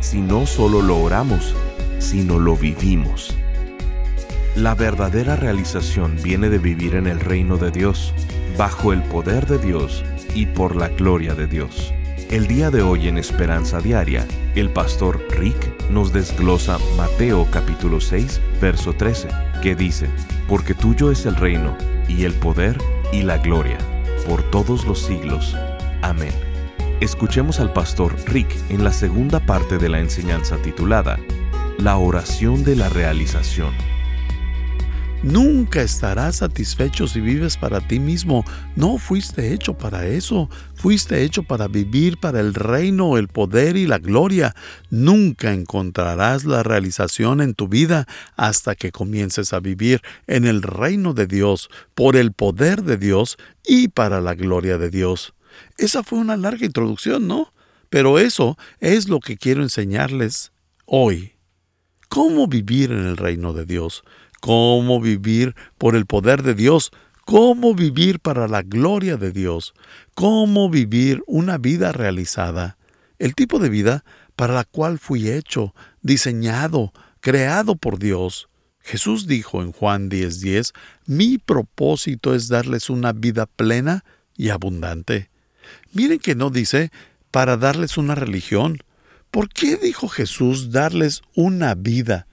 si no solo lo oramos, sino lo vivimos. La verdadera realización viene de vivir en el reino de Dios, bajo el poder de Dios y por la gloria de Dios. El día de hoy en Esperanza Diaria, el pastor Rick nos desglosa Mateo capítulo 6, verso 13, que dice, Porque tuyo es el reino, y el poder, y la gloria, por todos los siglos. Amén. Escuchemos al pastor Rick en la segunda parte de la enseñanza titulada La oración de la realización. Nunca estarás satisfecho si vives para ti mismo. No fuiste hecho para eso. Fuiste hecho para vivir para el reino, el poder y la gloria. Nunca encontrarás la realización en tu vida hasta que comiences a vivir en el reino de Dios, por el poder de Dios y para la gloria de Dios. Esa fue una larga introducción, ¿no? Pero eso es lo que quiero enseñarles hoy. ¿Cómo vivir en el reino de Dios? cómo vivir por el poder de Dios, cómo vivir para la gloria de Dios, cómo vivir una vida realizada, el tipo de vida para la cual fui hecho, diseñado, creado por Dios. Jesús dijo en Juan 10:10, mi propósito es darles una vida plena y abundante. Miren que no dice para darles una religión. ¿Por qué dijo Jesús darles una vida?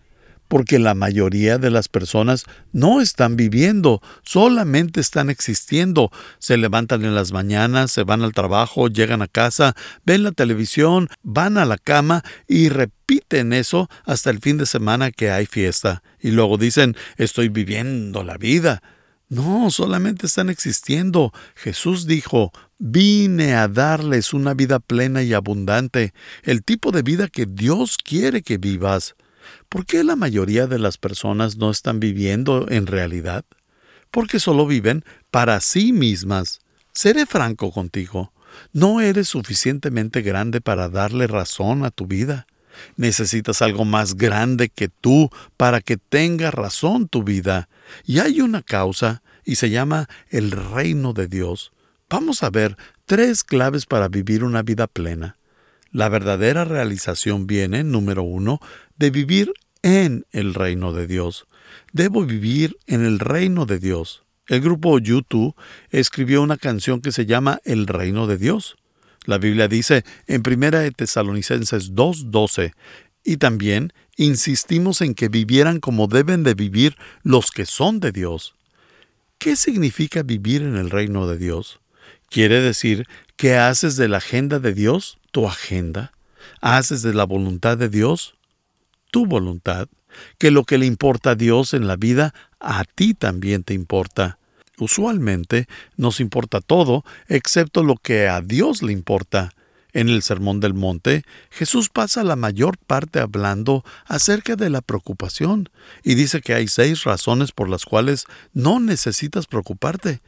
porque la mayoría de las personas no están viviendo, solamente están existiendo. Se levantan en las mañanas, se van al trabajo, llegan a casa, ven la televisión, van a la cama y repiten eso hasta el fin de semana que hay fiesta. Y luego dicen, estoy viviendo la vida. No, solamente están existiendo. Jesús dijo, vine a darles una vida plena y abundante, el tipo de vida que Dios quiere que vivas. ¿Por qué la mayoría de las personas no están viviendo en realidad? Porque solo viven para sí mismas. Seré franco contigo. No eres suficientemente grande para darle razón a tu vida. Necesitas algo más grande que tú para que tenga razón tu vida. Y hay una causa, y se llama el reino de Dios. Vamos a ver tres claves para vivir una vida plena. La verdadera realización viene, número uno, de vivir en el reino de Dios. Debo vivir en el reino de Dios. El grupo YouTube escribió una canción que se llama El reino de Dios. La Biblia dice en 1 Tesalonicenses 2:12, y también insistimos en que vivieran como deben de vivir los que son de Dios. ¿Qué significa vivir en el reino de Dios? Quiere decir que haces de la agenda de Dios tu agenda, haces de la voluntad de Dios tu voluntad, que lo que le importa a Dios en la vida, a ti también te importa. Usualmente nos importa todo excepto lo que a Dios le importa. En el Sermón del Monte, Jesús pasa la mayor parte hablando acerca de la preocupación y dice que hay seis razones por las cuales no necesitas preocuparte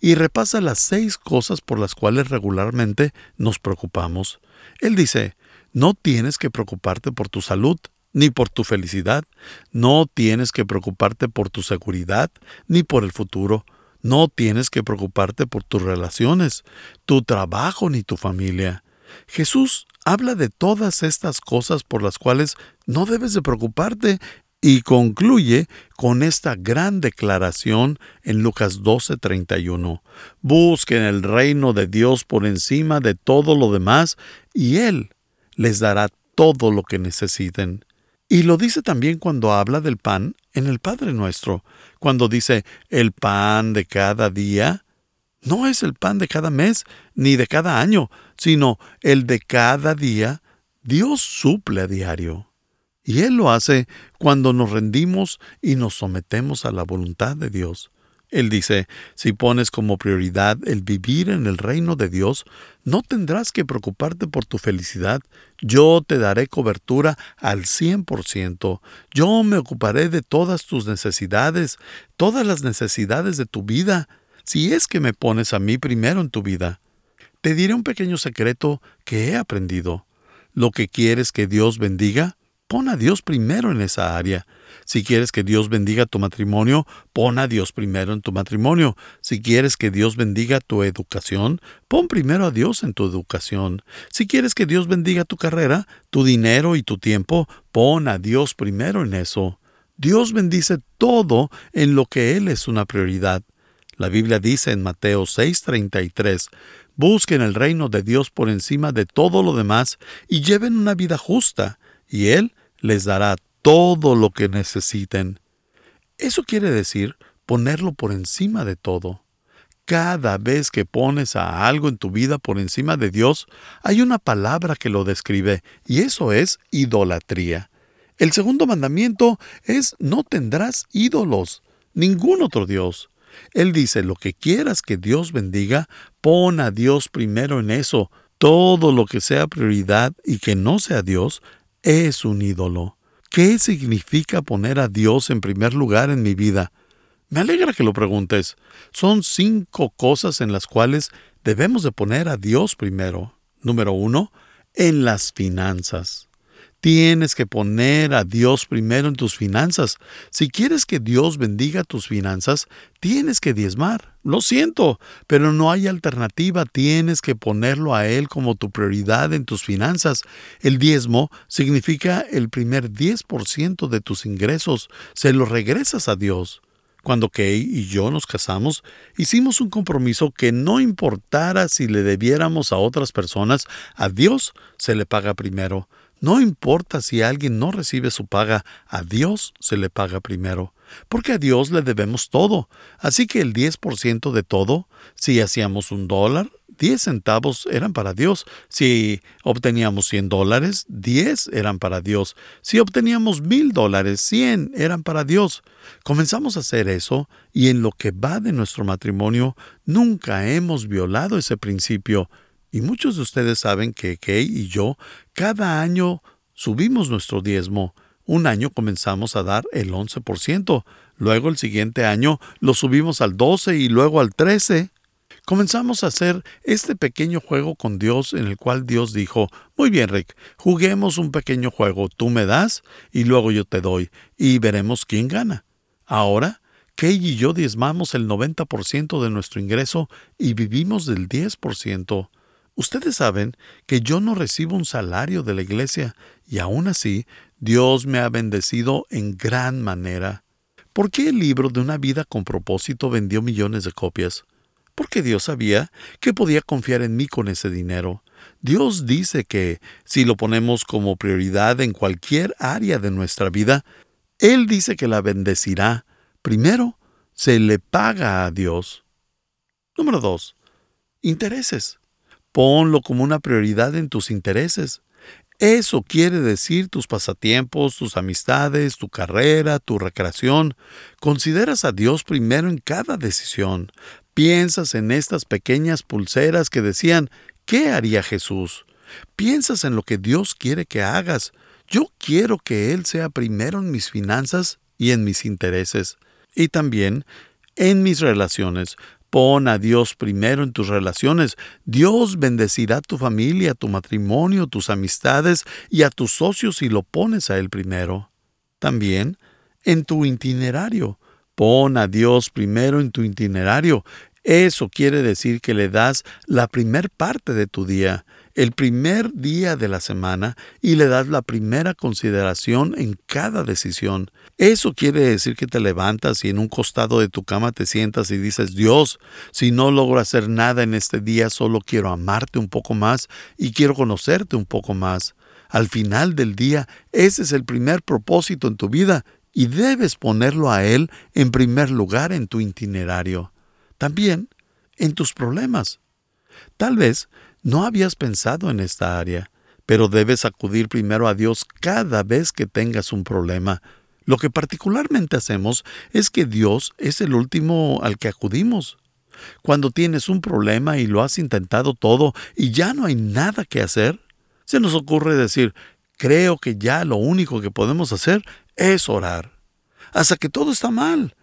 y repasa las seis cosas por las cuales regularmente nos preocupamos. Él dice, no tienes que preocuparte por tu salud, ni por tu felicidad, no tienes que preocuparte por tu seguridad, ni por el futuro, no tienes que preocuparte por tus relaciones, tu trabajo, ni tu familia. Jesús habla de todas estas cosas por las cuales no debes de preocuparte y concluye con esta gran declaración en Lucas 12:31. Busquen el reino de Dios por encima de todo lo demás y Él les dará todo lo que necesiten. Y lo dice también cuando habla del pan en el Padre nuestro, cuando dice el pan de cada día. No es el pan de cada mes ni de cada año, sino el de cada día. Dios suple a diario. Y Él lo hace cuando nos rendimos y nos sometemos a la voluntad de Dios. Él dice, si pones como prioridad el vivir en el reino de Dios, no tendrás que preocuparte por tu felicidad. Yo te daré cobertura al 100%. Yo me ocuparé de todas tus necesidades, todas las necesidades de tu vida, si es que me pones a mí primero en tu vida. Te diré un pequeño secreto que he aprendido. Lo que quieres que Dios bendiga, pon a Dios primero en esa área. Si quieres que Dios bendiga tu matrimonio, pon a Dios primero en tu matrimonio. Si quieres que Dios bendiga tu educación, pon primero a Dios en tu educación. Si quieres que Dios bendiga tu carrera, tu dinero y tu tiempo, pon a Dios primero en eso. Dios bendice todo en lo que Él es una prioridad. La Biblia dice en Mateo 6:33, Busquen el reino de Dios por encima de todo lo demás y lleven una vida justa, y Él les dará todo lo que necesiten. Eso quiere decir ponerlo por encima de todo. Cada vez que pones a algo en tu vida por encima de Dios, hay una palabra que lo describe, y eso es idolatría. El segundo mandamiento es no tendrás ídolos, ningún otro Dios. Él dice, lo que quieras que Dios bendiga, pon a Dios primero en eso. Todo lo que sea prioridad y que no sea Dios es un ídolo. ¿Qué significa poner a Dios en primer lugar en mi vida? Me alegra que lo preguntes. Son cinco cosas en las cuales debemos de poner a Dios primero. Número uno, en las finanzas. Tienes que poner a Dios primero en tus finanzas. Si quieres que Dios bendiga tus finanzas, tienes que diezmar. Lo siento, pero no hay alternativa. Tienes que ponerlo a Él como tu prioridad en tus finanzas. El diezmo significa el primer 10% de tus ingresos. Se lo regresas a Dios. Cuando Kay y yo nos casamos, hicimos un compromiso que no importara si le debiéramos a otras personas, a Dios se le paga primero. No importa si alguien no recibe su paga, a Dios se le paga primero, porque a Dios le debemos todo. Así que el 10% de todo, si hacíamos un dólar, 10 centavos eran para Dios. Si obteníamos 100 dólares, 10 eran para Dios. Si obteníamos mil dólares, 100 eran para Dios. Comenzamos a hacer eso y en lo que va de nuestro matrimonio nunca hemos violado ese principio. Y muchos de ustedes saben que Kay y yo cada año subimos nuestro diezmo. Un año comenzamos a dar el 11%, luego el siguiente año lo subimos al 12 y luego al 13. Comenzamos a hacer este pequeño juego con Dios en el cual Dios dijo, muy bien Rick, juguemos un pequeño juego, tú me das y luego yo te doy y veremos quién gana. Ahora, Kay y yo diezmamos el 90% de nuestro ingreso y vivimos del 10%. Ustedes saben que yo no recibo un salario de la iglesia y aún así Dios me ha bendecido en gran manera. ¿Por qué el libro de una vida con propósito vendió millones de copias? Porque Dios sabía que podía confiar en mí con ese dinero. Dios dice que si lo ponemos como prioridad en cualquier área de nuestra vida, Él dice que la bendecirá. Primero, se le paga a Dios. Número 2. Intereses. Ponlo como una prioridad en tus intereses. Eso quiere decir tus pasatiempos, tus amistades, tu carrera, tu recreación. Consideras a Dios primero en cada decisión. Piensas en estas pequeñas pulseras que decían, ¿qué haría Jesús? Piensas en lo que Dios quiere que hagas. Yo quiero que Él sea primero en mis finanzas y en mis intereses. Y también en mis relaciones. Pon a Dios primero en tus relaciones. Dios bendecirá tu familia, tu matrimonio, tus amistades y a tus socios si lo pones a Él primero. También en tu itinerario. Pon a Dios primero en tu itinerario. Eso quiere decir que le das la primer parte de tu día el primer día de la semana y le das la primera consideración en cada decisión. Eso quiere decir que te levantas y en un costado de tu cama te sientas y dices, Dios, si no logro hacer nada en este día, solo quiero amarte un poco más y quiero conocerte un poco más. Al final del día, ese es el primer propósito en tu vida y debes ponerlo a Él en primer lugar en tu itinerario. También en tus problemas. Tal vez no habías pensado en esta área, pero debes acudir primero a Dios cada vez que tengas un problema. Lo que particularmente hacemos es que Dios es el último al que acudimos. Cuando tienes un problema y lo has intentado todo y ya no hay nada que hacer, se nos ocurre decir, creo que ya lo único que podemos hacer es orar. Hasta que todo está mal.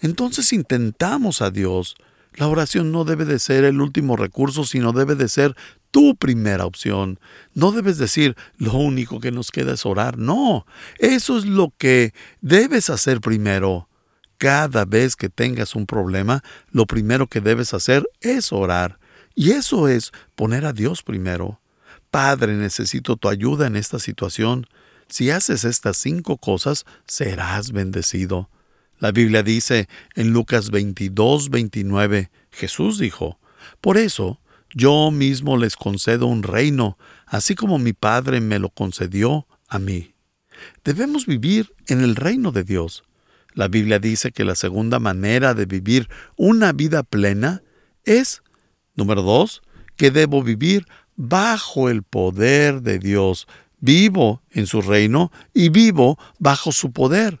Entonces intentamos a Dios. La oración no debe de ser el último recurso, sino debe de ser tu primera opción. No debes decir, lo único que nos queda es orar. No, eso es lo que debes hacer primero. Cada vez que tengas un problema, lo primero que debes hacer es orar. Y eso es poner a Dios primero. Padre, necesito tu ayuda en esta situación. Si haces estas cinco cosas, serás bendecido. La Biblia dice en Lucas 22, 29, Jesús dijo, Por eso, yo mismo les concedo un reino, así como mi Padre me lo concedió a mí. Debemos vivir en el reino de Dios. La Biblia dice que la segunda manera de vivir una vida plena es, número dos, que debo vivir bajo el poder de Dios. Vivo en su reino y vivo bajo su poder.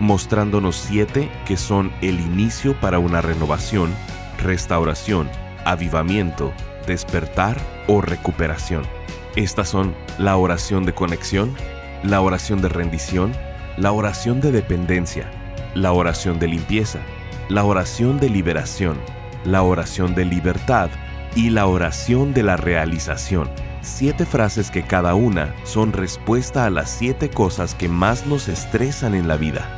mostrándonos siete que son el inicio para una renovación restauración, avivamiento, despertar o recuperación. Estas son la oración de conexión, la oración de rendición, la oración de dependencia, la oración de limpieza, la oración de liberación, la oración de libertad y la oración de la realización. Siete frases que cada una son respuesta a las siete cosas que más nos estresan en la vida,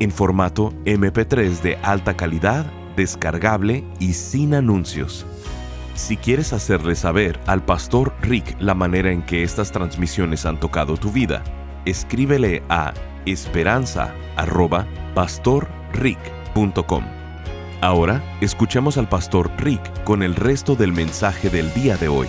en formato MP3 de alta calidad, descargable y sin anuncios. Si quieres hacerle saber al pastor Rick la manera en que estas transmisiones han tocado tu vida, escríbele a esperanza.pastorrick.com. Ahora escuchemos al pastor Rick con el resto del mensaje del día de hoy.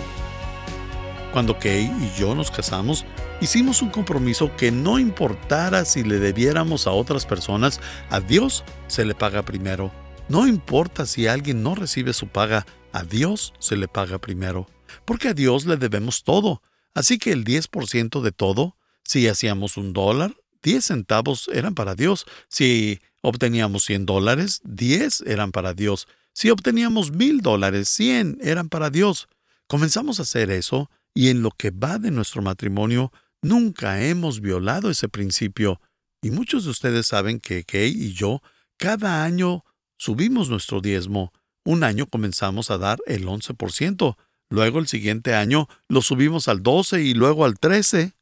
Cuando Kay y yo nos casamos, hicimos un compromiso que no importara si le debiéramos a otras personas, a Dios se le paga primero. No importa si alguien no recibe su paga, a Dios se le paga primero. Porque a Dios le debemos todo. Así que el 10% de todo, si hacíamos un dólar, 10 centavos eran para Dios. Si obteníamos 100 dólares, 10 eran para Dios. Si obteníamos mil dólares, 100 eran para Dios. Comenzamos a hacer eso y en lo que va de nuestro matrimonio nunca hemos violado ese principio. Y muchos de ustedes saben que Kay y yo cada año subimos nuestro diezmo. Un año comenzamos a dar el 11%, luego el siguiente año lo subimos al 12 y luego al 13.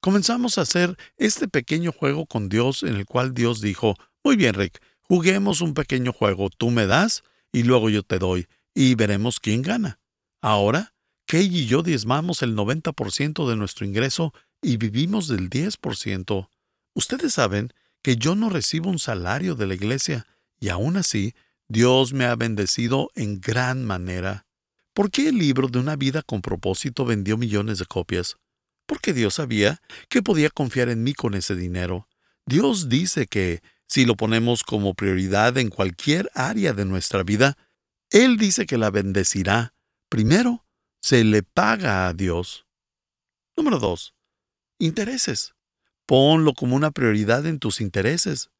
Comenzamos a hacer este pequeño juego con Dios en el cual Dios dijo, muy bien Rick, juguemos un pequeño juego, tú me das y luego yo te doy, y veremos quién gana. Ahora Kay y yo diezmamos el 90% de nuestro ingreso y vivimos del 10%. Ustedes saben que yo no recibo un salario de la iglesia y aún así Dios me ha bendecido en gran manera. ¿Por qué el libro de una vida con propósito vendió millones de copias? Porque Dios sabía que podía confiar en mí con ese dinero. Dios dice que, si lo ponemos como prioridad en cualquier área de nuestra vida, Él dice que la bendecirá. Primero, se le paga a Dios. Número dos, intereses. Ponlo como una prioridad en tus intereses.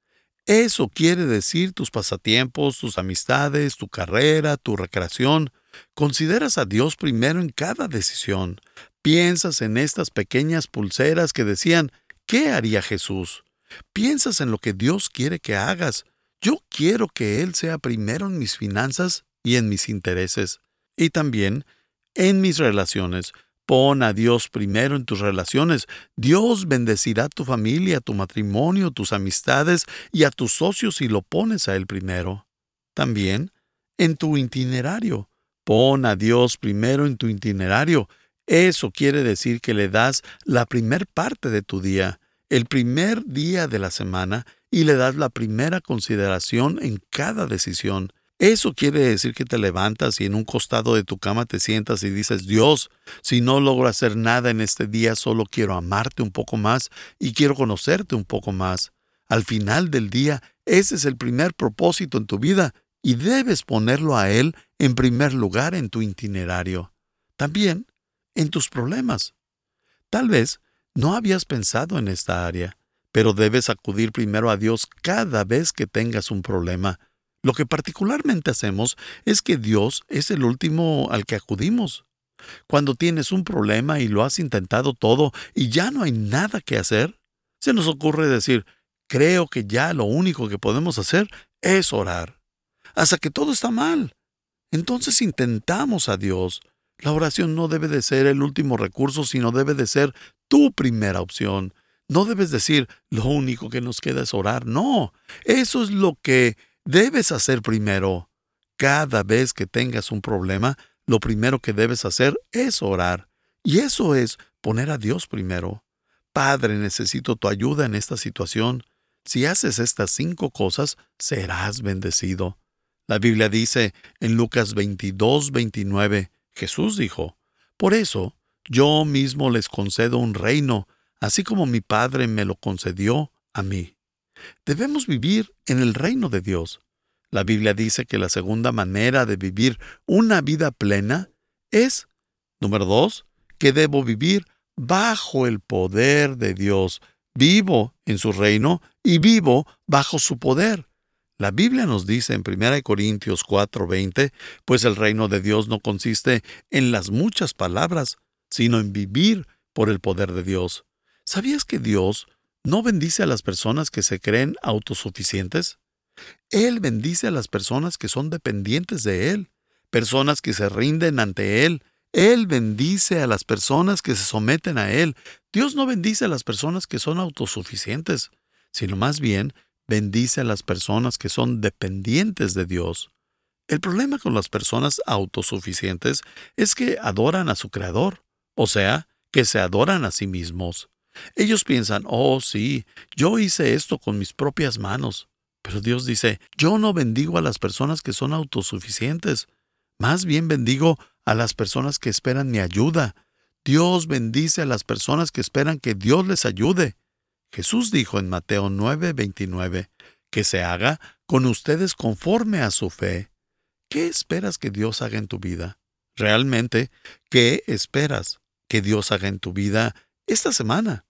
Eso quiere decir tus pasatiempos, tus amistades, tu carrera, tu recreación. Consideras a Dios primero en cada decisión. Piensas en estas pequeñas pulseras que decían, ¿qué haría Jesús? Piensas en lo que Dios quiere que hagas. Yo quiero que Él sea primero en mis finanzas y en mis intereses. Y también en mis relaciones. Pon a Dios primero en tus relaciones. Dios bendecirá tu familia, tu matrimonio, tus amistades y a tus socios si lo pones a Él primero. También en tu itinerario. Pon a Dios primero en tu itinerario. Eso quiere decir que le das la primer parte de tu día, el primer día de la semana, y le das la primera consideración en cada decisión. Eso quiere decir que te levantas y en un costado de tu cama te sientas y dices, Dios, si no logro hacer nada en este día, solo quiero amarte un poco más y quiero conocerte un poco más. Al final del día, ese es el primer propósito en tu vida y debes ponerlo a Él en primer lugar en tu itinerario. También en tus problemas. Tal vez no habías pensado en esta área, pero debes acudir primero a Dios cada vez que tengas un problema lo que particularmente hacemos es que Dios es el último al que acudimos. Cuando tienes un problema y lo has intentado todo y ya no hay nada que hacer, se nos ocurre decir, creo que ya lo único que podemos hacer es orar. Hasta que todo está mal. Entonces intentamos a Dios. La oración no debe de ser el último recurso, sino debe de ser tu primera opción. No debes decir, lo único que nos queda es orar. No, eso es lo que debes hacer primero. Cada vez que tengas un problema, lo primero que debes hacer es orar. Y eso es poner a Dios primero. Padre, necesito tu ayuda en esta situación. Si haces estas cinco cosas, serás bendecido. La Biblia dice en Lucas 22, 29, Jesús dijo, Por eso yo mismo les concedo un reino, así como mi Padre me lo concedió a mí. Debemos vivir en el reino de Dios. La Biblia dice que la segunda manera de vivir una vida plena es, número dos, que debo vivir bajo el poder de Dios. Vivo en su reino y vivo bajo su poder. La Biblia nos dice en 1 Corintios 4:20, pues el reino de Dios no consiste en las muchas palabras, sino en vivir por el poder de Dios. ¿Sabías que Dios ¿No bendice a las personas que se creen autosuficientes? Él bendice a las personas que son dependientes de Él, personas que se rinden ante Él. Él bendice a las personas que se someten a Él. Dios no bendice a las personas que son autosuficientes, sino más bien bendice a las personas que son dependientes de Dios. El problema con las personas autosuficientes es que adoran a su Creador, o sea, que se adoran a sí mismos. Ellos piensan, oh sí, yo hice esto con mis propias manos. Pero Dios dice, yo no bendigo a las personas que son autosuficientes, más bien bendigo a las personas que esperan mi ayuda. Dios bendice a las personas que esperan que Dios les ayude. Jesús dijo en Mateo 9:29, que se haga con ustedes conforme a su fe. ¿Qué esperas que Dios haga en tu vida? Realmente, ¿qué esperas que Dios haga en tu vida esta semana.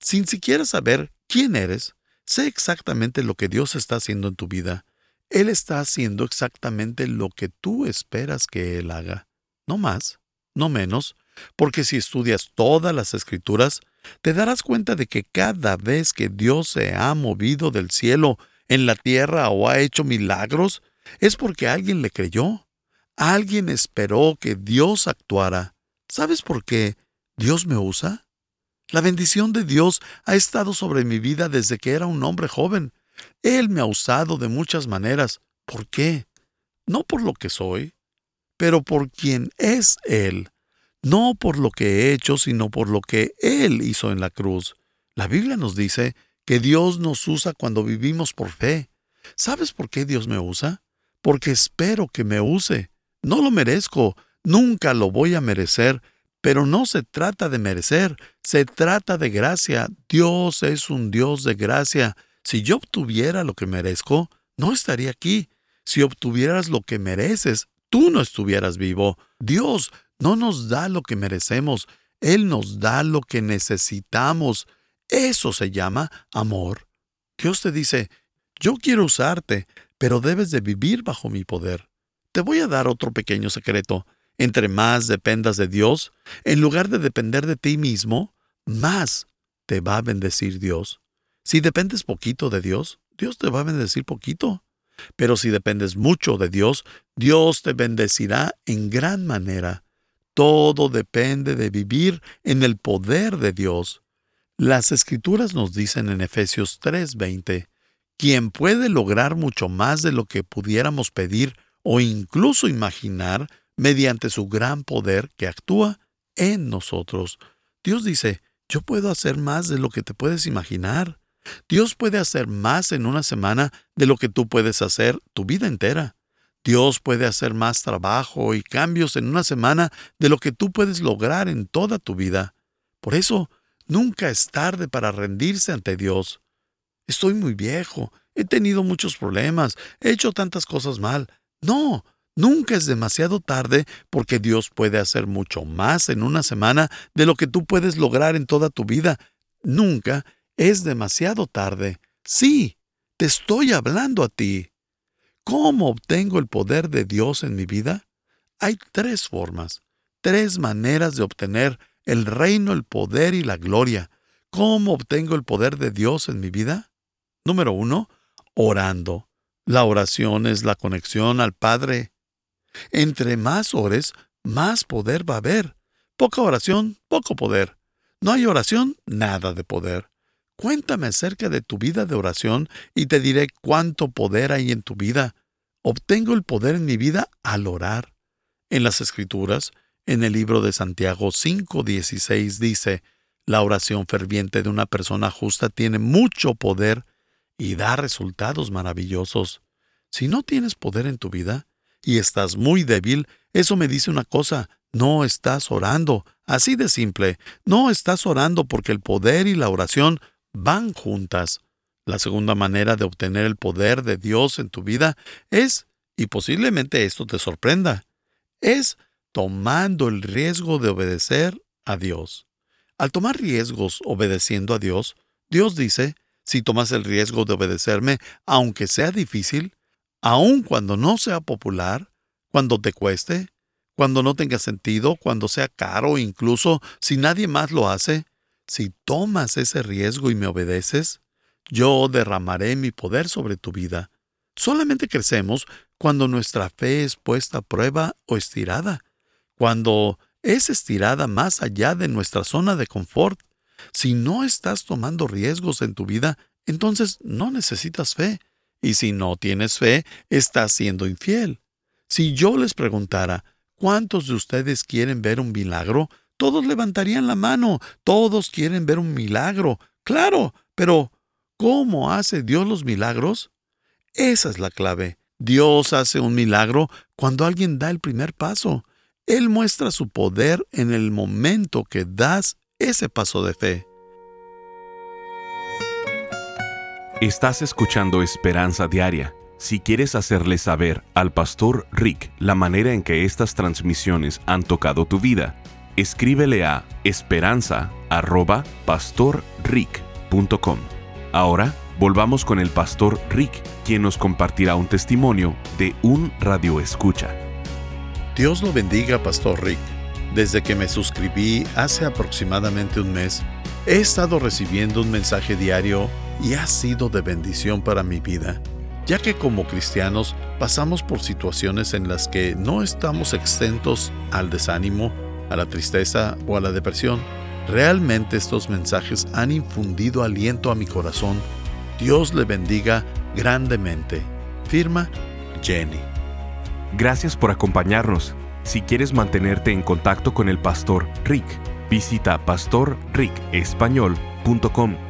Sin siquiera saber quién eres, sé exactamente lo que Dios está haciendo en tu vida. Él está haciendo exactamente lo que tú esperas que Él haga. No más, no menos, porque si estudias todas las escrituras, te darás cuenta de que cada vez que Dios se ha movido del cielo en la tierra o ha hecho milagros, es porque alguien le creyó. Alguien esperó que Dios actuara. ¿Sabes por qué Dios me usa? La bendición de Dios ha estado sobre mi vida desde que era un hombre joven. Él me ha usado de muchas maneras. ¿Por qué? No por lo que soy, pero por quien es Él. No por lo que he hecho, sino por lo que Él hizo en la cruz. La Biblia nos dice que Dios nos usa cuando vivimos por fe. ¿Sabes por qué Dios me usa? Porque espero que me use. No lo merezco, nunca lo voy a merecer, pero no se trata de merecer, se trata de gracia. Dios es un Dios de gracia. Si yo obtuviera lo que merezco, no estaría aquí. Si obtuvieras lo que mereces, tú no estuvieras vivo. Dios no nos da lo que merecemos, Él nos da lo que necesitamos. Eso se llama amor. Dios te dice, yo quiero usarte, pero debes de vivir bajo mi poder. Te voy a dar otro pequeño secreto. Entre más dependas de Dios, en lugar de depender de ti mismo, más te va a bendecir Dios. Si dependes poquito de Dios, Dios te va a bendecir poquito. Pero si dependes mucho de Dios, Dios te bendecirá en gran manera. Todo depende de vivir en el poder de Dios. Las escrituras nos dicen en Efesios 3:20, quien puede lograr mucho más de lo que pudiéramos pedir o incluso imaginar mediante su gran poder que actúa en nosotros. Dios dice, yo puedo hacer más de lo que te puedes imaginar. Dios puede hacer más en una semana de lo que tú puedes hacer tu vida entera. Dios puede hacer más trabajo y cambios en una semana de lo que tú puedes lograr en toda tu vida. Por eso, nunca es tarde para rendirse ante Dios. Estoy muy viejo, he tenido muchos problemas, he hecho tantas cosas mal. No, nunca es demasiado tarde porque Dios puede hacer mucho más en una semana de lo que tú puedes lograr en toda tu vida. Nunca es demasiado tarde. Sí, te estoy hablando a ti. ¿Cómo obtengo el poder de Dios en mi vida? Hay tres formas, tres maneras de obtener el reino, el poder y la gloria. ¿Cómo obtengo el poder de Dios en mi vida? Número uno, orando. La oración es la conexión al Padre. Entre más ores, más poder va a haber. Poca oración, poco poder. No hay oración, nada de poder. Cuéntame acerca de tu vida de oración y te diré cuánto poder hay en tu vida. Obtengo el poder en mi vida al orar. En las Escrituras, en el libro de Santiago 5:16 dice, la oración ferviente de una persona justa tiene mucho poder y da resultados maravillosos. Si no tienes poder en tu vida y estás muy débil, eso me dice una cosa, no estás orando. Así de simple, no estás orando porque el poder y la oración van juntas. La segunda manera de obtener el poder de Dios en tu vida es, y posiblemente esto te sorprenda, es tomando el riesgo de obedecer a Dios. Al tomar riesgos obedeciendo a Dios, Dios dice, si tomas el riesgo de obedecerme, aunque sea difícil, aun cuando no sea popular, cuando te cueste, cuando no tenga sentido, cuando sea caro, incluso si nadie más lo hace, si tomas ese riesgo y me obedeces, yo derramaré mi poder sobre tu vida. Solamente crecemos cuando nuestra fe es puesta a prueba o estirada, cuando es estirada más allá de nuestra zona de confort. Si no estás tomando riesgos en tu vida, entonces no necesitas fe. Y si no tienes fe, estás siendo infiel. Si yo les preguntara, ¿cuántos de ustedes quieren ver un milagro? todos levantarían la mano, todos quieren ver un milagro. Claro, pero ¿cómo hace Dios los milagros? Esa es la clave. Dios hace un milagro cuando alguien da el primer paso. Él muestra su poder en el momento que das ese paso de fe. Estás escuchando Esperanza Diaria. Si quieres hacerle saber al pastor Rick la manera en que estas transmisiones han tocado tu vida, escríbele a esperanza.pastorrick.com. Ahora volvamos con el pastor Rick, quien nos compartirá un testimonio de un radio escucha. Dios lo bendiga, pastor Rick. Desde que me suscribí hace aproximadamente un mes, he estado recibiendo un mensaje diario y ha sido de bendición para mi vida, ya que como cristianos pasamos por situaciones en las que no estamos exentos al desánimo, a la tristeza o a la depresión. Realmente estos mensajes han infundido aliento a mi corazón. Dios le bendiga grandemente. Firma Jenny. Gracias por acompañarnos. Si quieres mantenerte en contacto con el pastor Rick, visita pastorricespañol.com